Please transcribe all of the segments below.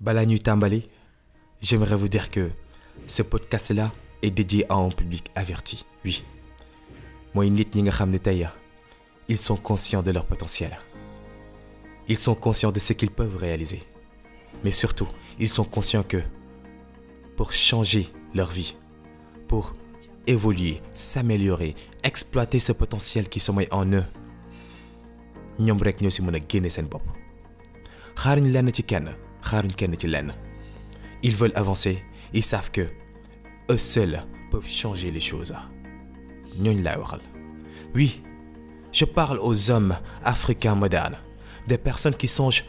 Bala Nuit Tambali, j'aimerais vous dire que ce podcast-là est dédié à un public averti. Oui. Moi, ils sont conscients de leur potentiel. Ils sont conscients de ce qu'ils peuvent réaliser. Mais surtout, ils sont conscients que pour changer leur vie, pour évoluer, s'améliorer, exploiter ce potentiel qui sommeille en eux, ñoom rek ñoo bopp ils veulent avancer ils savent que eux seuls peuvent changer les choses. Oui je parle aux hommes africains modernes des personnes qui songent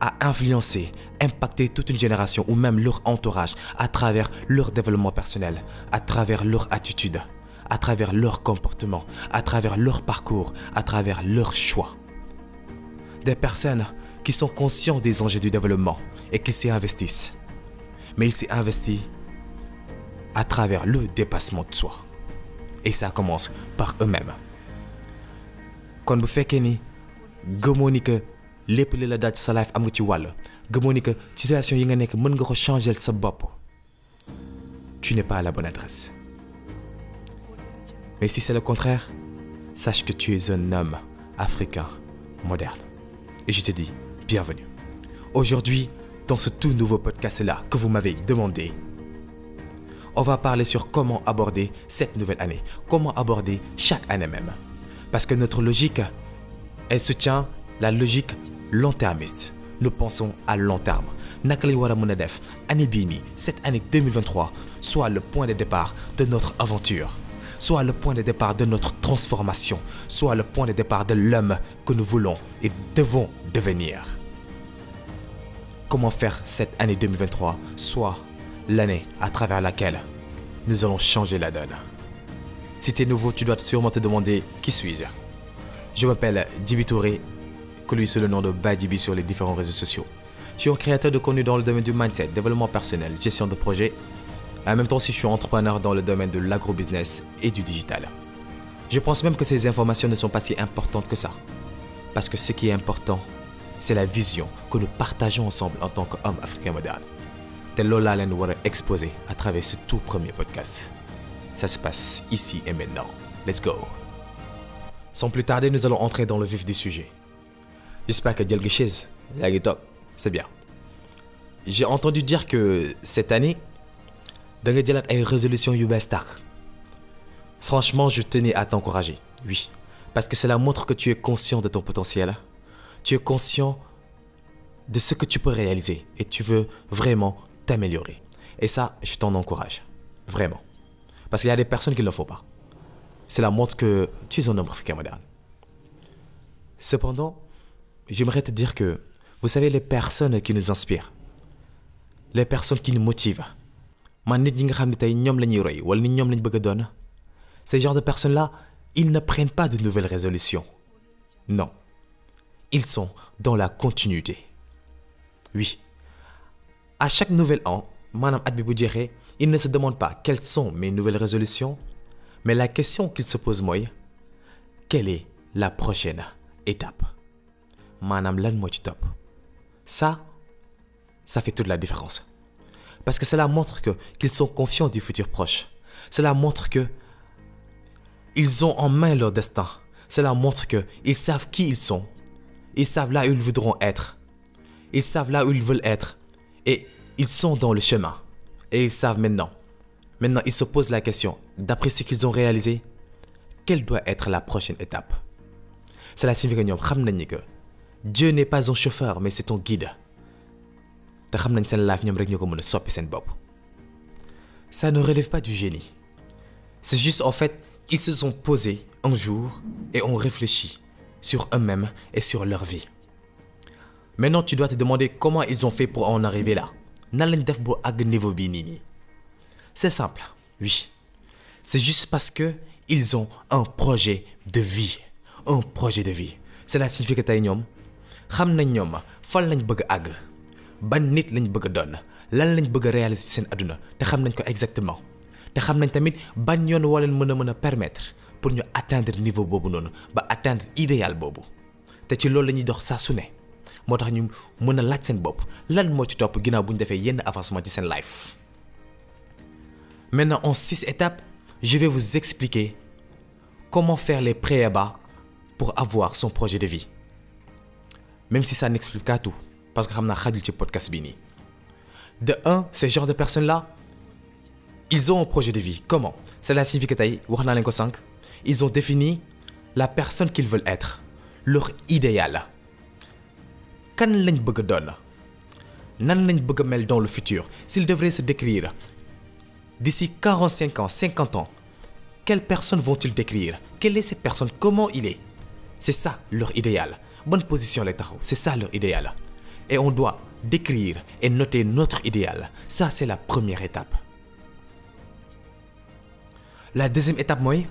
à influencer, impacter toute une génération ou même leur entourage à travers leur développement personnel, à travers leur attitude, à travers leur comportement, à travers leur parcours, à travers leurs choix. Des personnes qui sont conscients des enjeux du développement et qui s'y investissent. Mais ils s'y investissent à travers le dépassement de soi. Et ça commence par eux-mêmes. Quand vous faites que gëmoo ni que lépp li la daal ci sa life am nga ci wàll gëmoo ni que situation yi nga nekk mën nga ko changer sa tu n'es pas à la bonne adresse mais si c'est le contraire sache que tu es un homme africain moderne et je te dis bienvenue aujourd'hui dans ce tout nouveau podcast là que vous m'avez demandé on va parler sur comment aborder cette nouvelle année comment aborder chaque année même parce que notre logique elle soutient la logique long-termiste. Nous pensons à long terme. naka lañ war a mën a def année bii nii cette année 2023 soit le point de départ de notre aventure soit le point de départ de notre transformation soit le point de départ de l'homme que nous voulons et devons devenir. Comment faire cette année 2023 soit l'année à travers laquelle nous allons changer la donne. Si tu es nouveau, tu dois sûrement te demander qui suis-je? Je m'appelle Djibi Touré, connu sous le nom de Badibi sur les différents réseaux sociaux. Je suis un créateur de contenu dans le domaine du mindset, développement personnel, gestion de projet. En même temps, si je suis entrepreneur dans le domaine de l'agrobusiness et du digital. Je pense même que ces informations ne sont pas si importantes que ça. Parce que ce qui est important, c'est la vision que nous partageons ensemble en tant qu'hommes africains modernes. C'est Lola Len war a exposer à travers ce tout premier podcast. Ça se passe ici et maintenant. Let's go. Sans plus tarder, nous allons entrer dans le vif du sujet. J'espère que jël nga c'est bien. J'ai entendu dire que cette année da nga jëlaat ay résolutions yu. Franchement, je tenais à t'encourager. Oui, parce que cela montre que tu es conscient de ton potentiel. Tu es conscient de ce que tu peux réaliser et tu veux vraiment t'améliorer. Et ça, je t'en encourage. Vraiment. Parce qu'il y a des personnes qui ne le font pas. Cela montre que tu es un homme africain moderne. Cependant, j'aimerais te dire que, vous savez, les personnes qui nous inspirent, les personnes qui nous motivent, ces genres de personnes-là ils ne prennent pas de nouvelles résolutions non ils sont dans la continuité. Oui. À chaque nouvel an maanaam at bi ils ne se demandent pas quelles sont mes nouvelles résolutions mais la question qu'ils se posent mooy quelle est la prochaine étape? Maanaam lan moo ci topp? Ça ça fait toute la différence. Parce que cela montre qu'ils sont confiants du futur proche. Cela montre que ils ont en main leur destin. Cela montre que ils savent qui ils sont ils savent là où ils voudront être. Ils savent là où ils veulent être. Et ils sont dans le chemin. Et ils savent maintenant. Maintenant ils se posent la question d'après ce qu'ils ont réalisé quelle doit être la prochaine étape? Cela signifie que Dieu n'est pas un chauffeur mais c'est ton guide. Ça ne relève pas du génie. C'est juste en fait ils se sont posés un jour et ont réfléchi sur eux-mêmes et sur leur vie. Maintenant tu dois te demander comment ils ont fait pour en arriver là. C'est simple oui. C'est juste parce que ils ont un projet de vie. Un projet de vie. Cela signifie que tey ñoom xam nañ ñoom fan lañ bëgg àgg. Ban nit lañ bëgg doon? Lan lañ bëgg réaliser seen te xam nañ ko exactement. Te xam nañ tamit ban yoon woo leen mën a mën a permettre pour ñu atteindre niveau boobu noonu ba atteindre idéal boobu. Te ci loolu la ñuy dox saa su ne. Moo ñu laaj lan moo ci topp ginnaaw bu ñu yenn avancement ci seen life. Maintenant en six étapes je vais vous expliquer comment faire les préébats pour avoir son projet de vie. Même si ça n'explique pas tout parce que xam naa ci podcast bi de un ces genres de personnes là ils ont un projet de vie. Comment? Cela signifie que tey wax naa ko ils ont défini la personne qu'ils veulent être leur idéal. Kan lañ bëgg doon? Nan dans le futur? S'ils devraient se décrire d'ici 45 ans 50 ans quelle personne vont-ils décrire? Quelle est cette personne? Comment il est? C'est ça leur idéal. Bonne position lay taxaw c'est ça leur idéal. Et on doit décrire et noter notre idéal. Ça c'est la première étape. La deuxième étape mooy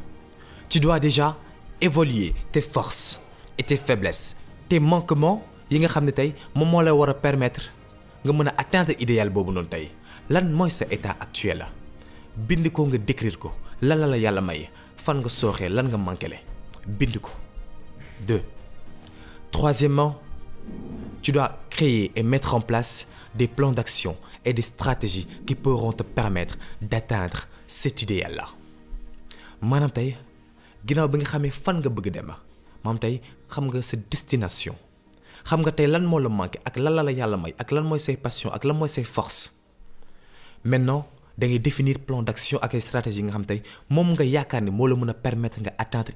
tu dois déjà évaluer tes forces et tes faiblesses. Tes manquements yi nga xam ne la war a permettre nga mën atteindre idéal boobu lan mooy sa état actuel? La bind ko nga décrire ko. Lan la la yàlla may? Fan nga sooxee? Lan nga manqué le bind ko. Deux. Troisièmement tu dois créer et mettre en place des plans d'action et des stratégies qui pourront te permettre d'atteindre cet idéal là maanaam ginnaaw bi nga xamee fan nga bëgg dem maanaam tey sa destination. Xam nga tey lan la manqué la passion force. Maintenant da ngay définir plan d'action ak ay stratégies nga xam tey moom nga permettre nga atteindre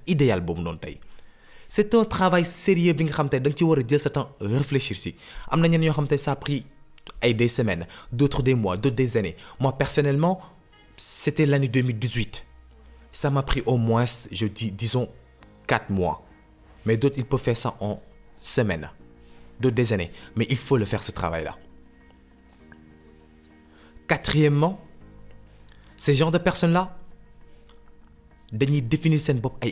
c'est un travail sérieux bi nga xam réfléchir si am na ñenn ñoo ça a pris des semaines d'autres des mois d'autres des années. Moi personnellement c'était l'année 2018 ça m'a pris au moins je dis disons quatre mois. Mais d'autres ils peuvent faire ça en semaines d'autres des années. Mais il faut le faire ce travail-là. Quatrièmement ces genres de personnes-là dañuy définir seen bopp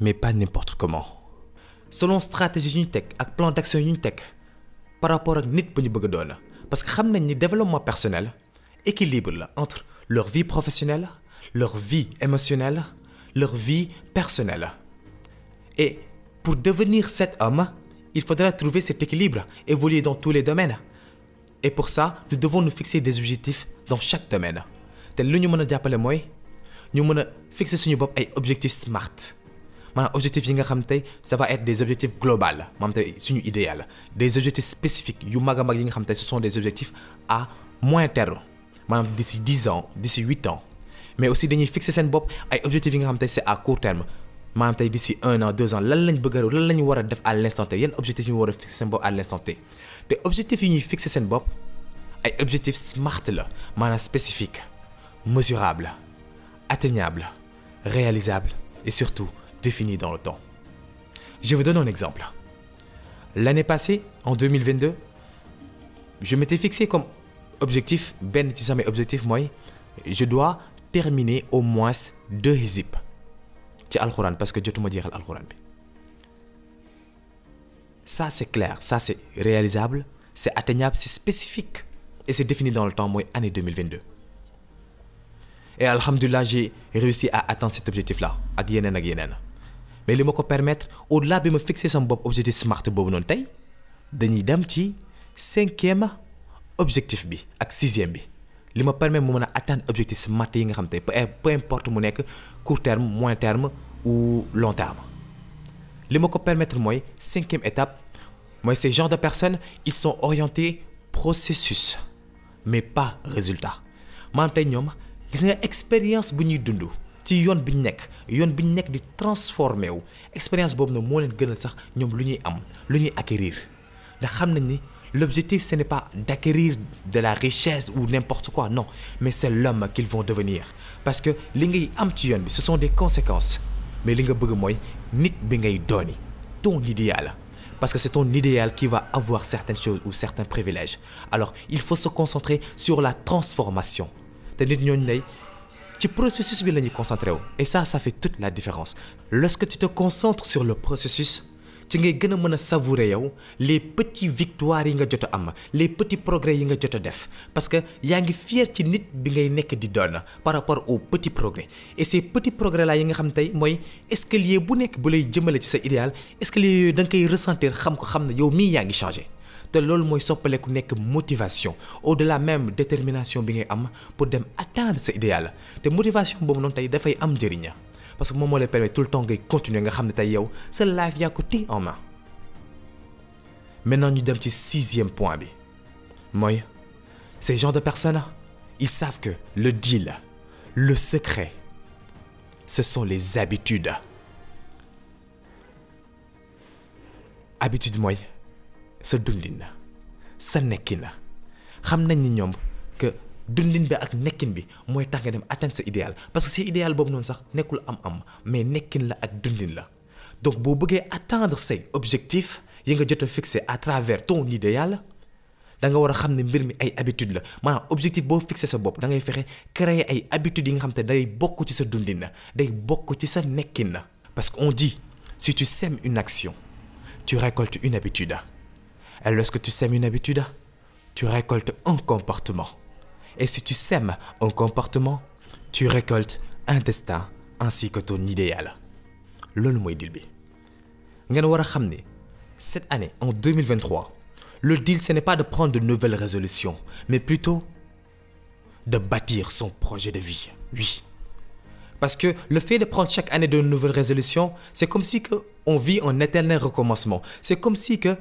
mais pas n'importe comment. Selon stratégie yu ñu plan d'action yu ñu teg par rapport ak nit doon. Parce que xam développement personnel équilibre entre leur vie professionnelle leur vie émotionnelle leur vie personnelle. Et pour devenir cet homme il faudra trouver cet équilibre évoluer dans tous les domaines. Et pour ça nous devons nous fixer des objectifs dans chaque domaine. Te lu ñu mën a jàppale mooy fixer suñu bopp ay objectifs smart. Maanaam objectifs yi nga ça va être des objectifs globaux maanaam idéal. Des objectifs spécifiques ce sont des objectifs à moyen terme. D'ici dix ans d'ici huit ans mais aussi dañuy fixer seen bopp ay objectifs yi nga xam c'est à court terme. Maanaam tey d'ici un an deux ans lan lañ bëgg a lan la ñu def à l'instant T? Yan objectifs ñu war a fixer seen à l'instant T? Te objectifs yi ñuy fixer seen bopp ay objectifs smart la maanaam spécifique mesurable atteignable réalisable et surtout défini dans le temps. Je vous donne un exemple. L'année passée en 2022 je m'étais fixé comme objectif benn ci samay objectif mooy je dois terminer au moins deux hizib ci alxuraan parce que jotuma jeexal alxuraan bi. Ça c'est clair ça c'est réalisable c'est atteignable c'est spécifique et c'est défini dans le temps mooy année 2022 et alhamdulilah j'ai réussi à atteindre cet objectif là mais li ma ko permettre au-delà bi ma fixé sama bopp objectif smart boobu noonu tey dañuy dem ci cinquième objectif bi ak sixième bi li ma permettre mu mën atteindre objectif smart yi nga xam tey peu importe mu nekk court terme moyen terme ou long terme. Li ma ko permettre mooy cinquième étape mooy ces genres de personnes ils sont orientés processus mais pas résultat. Maanaam tey ñoom gis nga expérience bu ñuy dund ci yoon bi ñu nekk yoon bi ñu di transformé wu expérience boobu nag moo leen gënal sax ñoom lu ñuy am lu ñuy acquérir. Ndax xam nañ ni l'objectif ce n'est pas d'acquérir de la richesse ou n'importe quoi non mais c'est l'homme qu'ils vont devenir. Parce que li ngay ce sont des conséquences. Mais li nga bëgg mooy nit bi ngay ton idéal. Parce que c'est ton idéal qui va avoir certaines choses ou certains privilèges. Alors il faut se concentrer sur la transformation. Te processus bi et ça ça fait toute la différence. Lorsque tu te concentres sur le processus ci ngay gën a mën savourer yow les petits victoires yi nga jot a am les petits progrès yi nga jot a def. Parce que yaa ngi fier ci nit bi ngay nekk di doon par rapport aux petits progrès. Et ces petits progrès là yi nga xam tey mooy escalier bu nekk bu lay jëmale ci sa idéal escalier yooyu da nga koy ressentir xam ko xam ne yow mii yaa ngi changé. Te loolu mooy soppaleku nekk motivation. Au-delà même détermination bi ngay am pour dem atteindre sa idéal. Te motivation boobu noonu tey dafay am njëriñ parce que moom moo lay permettre tout le temps ngay continuer nga xam ne tey yow sa life yaa ko téye en main. Maintenant ñu dem ci sixième point bi. Mooy ces genres de personnes ils savent que le deal le secret ce sont les habitudes. Habitude mooy sa dundin sa nekkin xam nañ ni ñoom que dundin bi ak nekkin bi mooy tax nga dem atteindre sa idéal. Parce que si idéal boobu noonu sax nekkul am-am mais nekkin la ak dundin la. Donc boo bëggee atteindre say objectifs yi nga jot a fixé à travers ton idéal da nga war a xam ne mbir mi ay habitude la. Maanaam objectif boo fixé sa bopp da ngay fexe créer ay habitudes yi nga xam te day bokk ci sa dundin day bokk ci sa nekkin. Parce que on dit si tu sèmes une action tu récoltes une habitude. Et lorsque tu sèmes une habitude tu récoltes un comportement et si tu sèmes un comportement tu récoltes un destin ainsi que ton idéal. Loolu mooy deal cette année en 2023 le deal ce n'est pas de prendre de nouvelles résolutions mais plutôt de bâtir son projet de vie. Oui. Parce que le fait de prendre chaque année de nouvelles résolutions c'est comme si on vit un éternel recommencement. C'est comme si que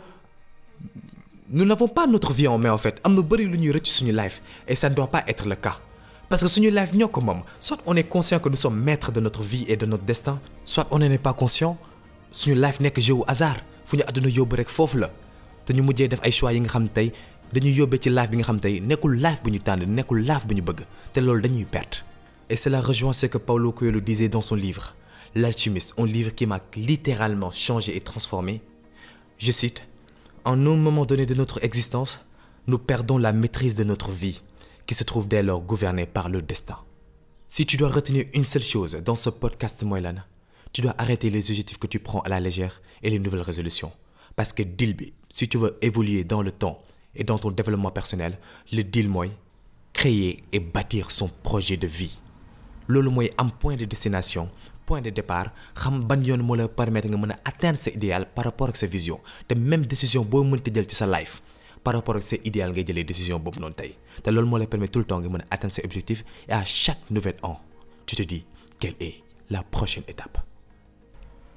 nous n'avons pas notre vie en main en fait. Am na bëri lu ñuy rëcc suñu life. Et ça ne doit pas être le cas. Parce que suñu life ñoo ko moom. Soit on est conscient que nous sommes maîtres de notre vie et de notre destin soit on n'en est pas conscient. Suñu life nekk jeu au hasard. Fu ñu àdduna yóbbu rek foofu la. Def ay choix yi nga xam tey dañuy yóbbee ci life bi nga xam tey nekkul life bu ñu tànn nekkul life bu ñu bëgg. Te loolu perte. Et cela rejoint ce que Paulo Coelho disait dans son livre L'Alchimiste un livre qui m'a littéralement changé et transformé. Je cite En un moment donné de notre existence, nous perdons la maîtrise de notre vie, qui se trouve dès lors gouvernée par le destin. Si tu dois retenir une seule chose dans ce podcast Moylan, tu dois arrêter les objectifs que tu prends à la légère et les nouvelles résolutions. Parce que deal bi, si tu veux évoluer dans le temps et dans ton développement personnel, le deal créer et bâtir son projet de vie. loolu mooy am point de destination point de départ xam ban yoon moo la permettre nga mën a atteindre sa idéal par rapport ak sa vision. Te même décision boo mënti jël ci sa life par rapport ak sa idéal ngay jëlee décision boobu noonu tey. Te loolu moo lay permettre tout le temps nga mën a atteindre ses objectifs et à chaque nouvel an tu te dis quelle est la prochaine étape?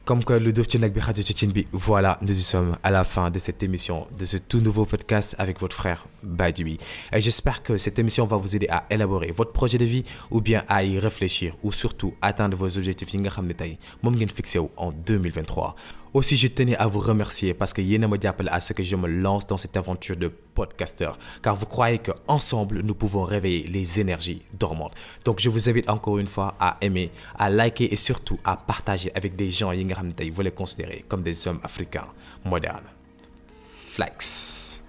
Comme que lu def ci bi voilà nous y sommes à la fin de cette émission de ce tout nouveau podcast avec votre frère Badji et j'espère que cette émission va vous aider à élaborer votre projet de vie ou bien à y réfléchir ou surtout atteindre vos objectifs en 2023 aussi je tenais à vous remercier parce que yéen a ma jàppale à ce que je me lance dans cette aventure de podcasteur. Car vous croyez que ensemble nous pouvons réveiller les énergies dormantes donc je vous invite encore une fois à aimer à liker et surtout à partager avec des gens vous les considérez comme des hommes africains modernes. Flex